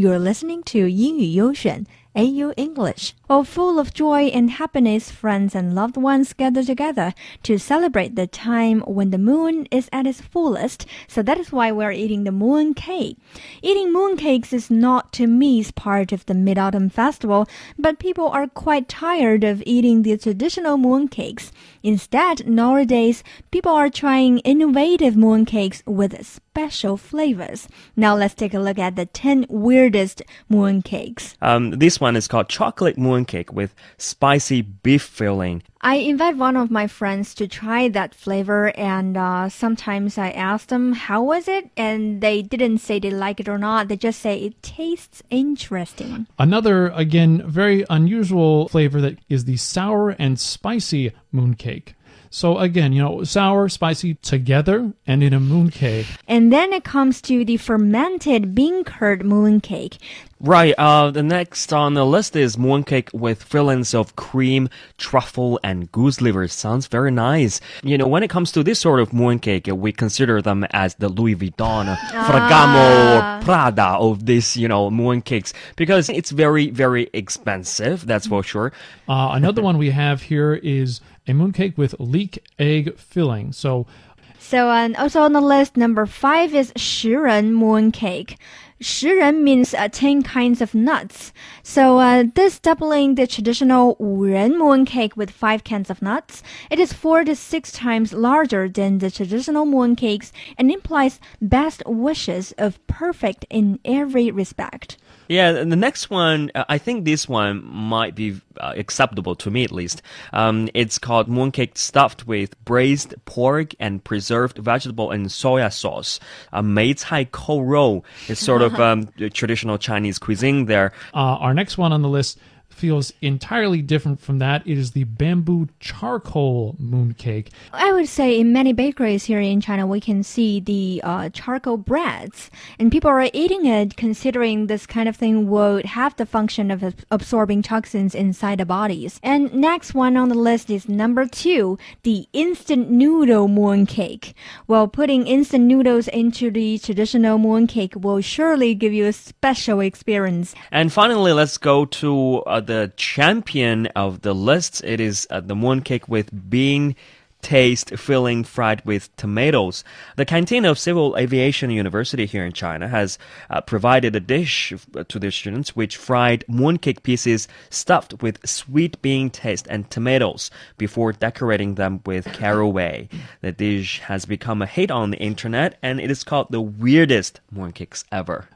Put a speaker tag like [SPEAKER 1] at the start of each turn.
[SPEAKER 1] You're listening to 英语优选 AU English. Well, full of joy and happiness, friends and loved ones gather together to celebrate the time when the moon is at its fullest. So that is why we're eating the moon cake. Eating moon cakes is not to miss part of the Mid-Autumn Festival, but people are quite tired of eating the traditional moon cakes. Instead, nowadays, people are trying innovative moon cakes with special flavors. Now let's take a look at the 10 weirdest moon cakes.
[SPEAKER 2] Um, this one is called chocolate mooncake with spicy beef filling.
[SPEAKER 1] I invite one of my friends to try that flavor, and uh, sometimes I ask them how was it, and they didn't say they like it or not. They just say it tastes interesting.
[SPEAKER 3] Another, again, very unusual flavor that is the sour and spicy mooncake. So again, you know, sour, spicy together and in a mooncake.
[SPEAKER 1] And then it comes to the fermented bean curd mooncake.
[SPEAKER 2] Right. Uh, the next on the list is mooncake with fillings of cream, truffle, and goose liver. Sounds very nice. You know, when it comes to this sort of mooncake, we consider them as the Louis Vuitton, Ferragamo, or Prada of this, you know, mooncakes because it's very, very expensive. That's for sure.
[SPEAKER 3] Uh, another one we have here is a mooncake with leek egg filling. So
[SPEAKER 1] So, and also on the list, number five is 十仁 mooncake. 十人 means uh, 10 kinds of nuts. So, uh, this doubling the traditional 五人 mooncake with 5 cans of nuts. It is 4 to 6 times larger than the traditional mooncakes and implies best wishes of perfect in every respect.
[SPEAKER 2] Yeah, and the next one, uh, I think this one might be uh, acceptable to me at least. Um, it's called mooncake stuffed with braised pork and preserved vegetable and soya sauce. A mei cai kou rou is sort of um, traditional Chinese cuisine there.
[SPEAKER 3] uh, our next one on the list feels entirely different from that. It is the bamboo charcoal mooncake.
[SPEAKER 1] I would say in many bakeries here in China, we can see the uh, charcoal breads, and people are eating it considering this kind of thing would have the function of absorbing toxins inside the bodies. And next one on the list is number two, the instant noodle mooncake. Well, putting instant noodles into the traditional mooncake will surely give you a special experience.
[SPEAKER 2] And finally, let's go to uh, the champion of the list. It is uh, the mooncake with bean taste filling fried with tomatoes. The canteen of Civil Aviation University here in China has uh, provided a dish to their students which fried mooncake pieces stuffed with sweet bean taste and tomatoes before decorating them with caraway. The dish has become a hit on the internet and it is called the weirdest mooncakes ever.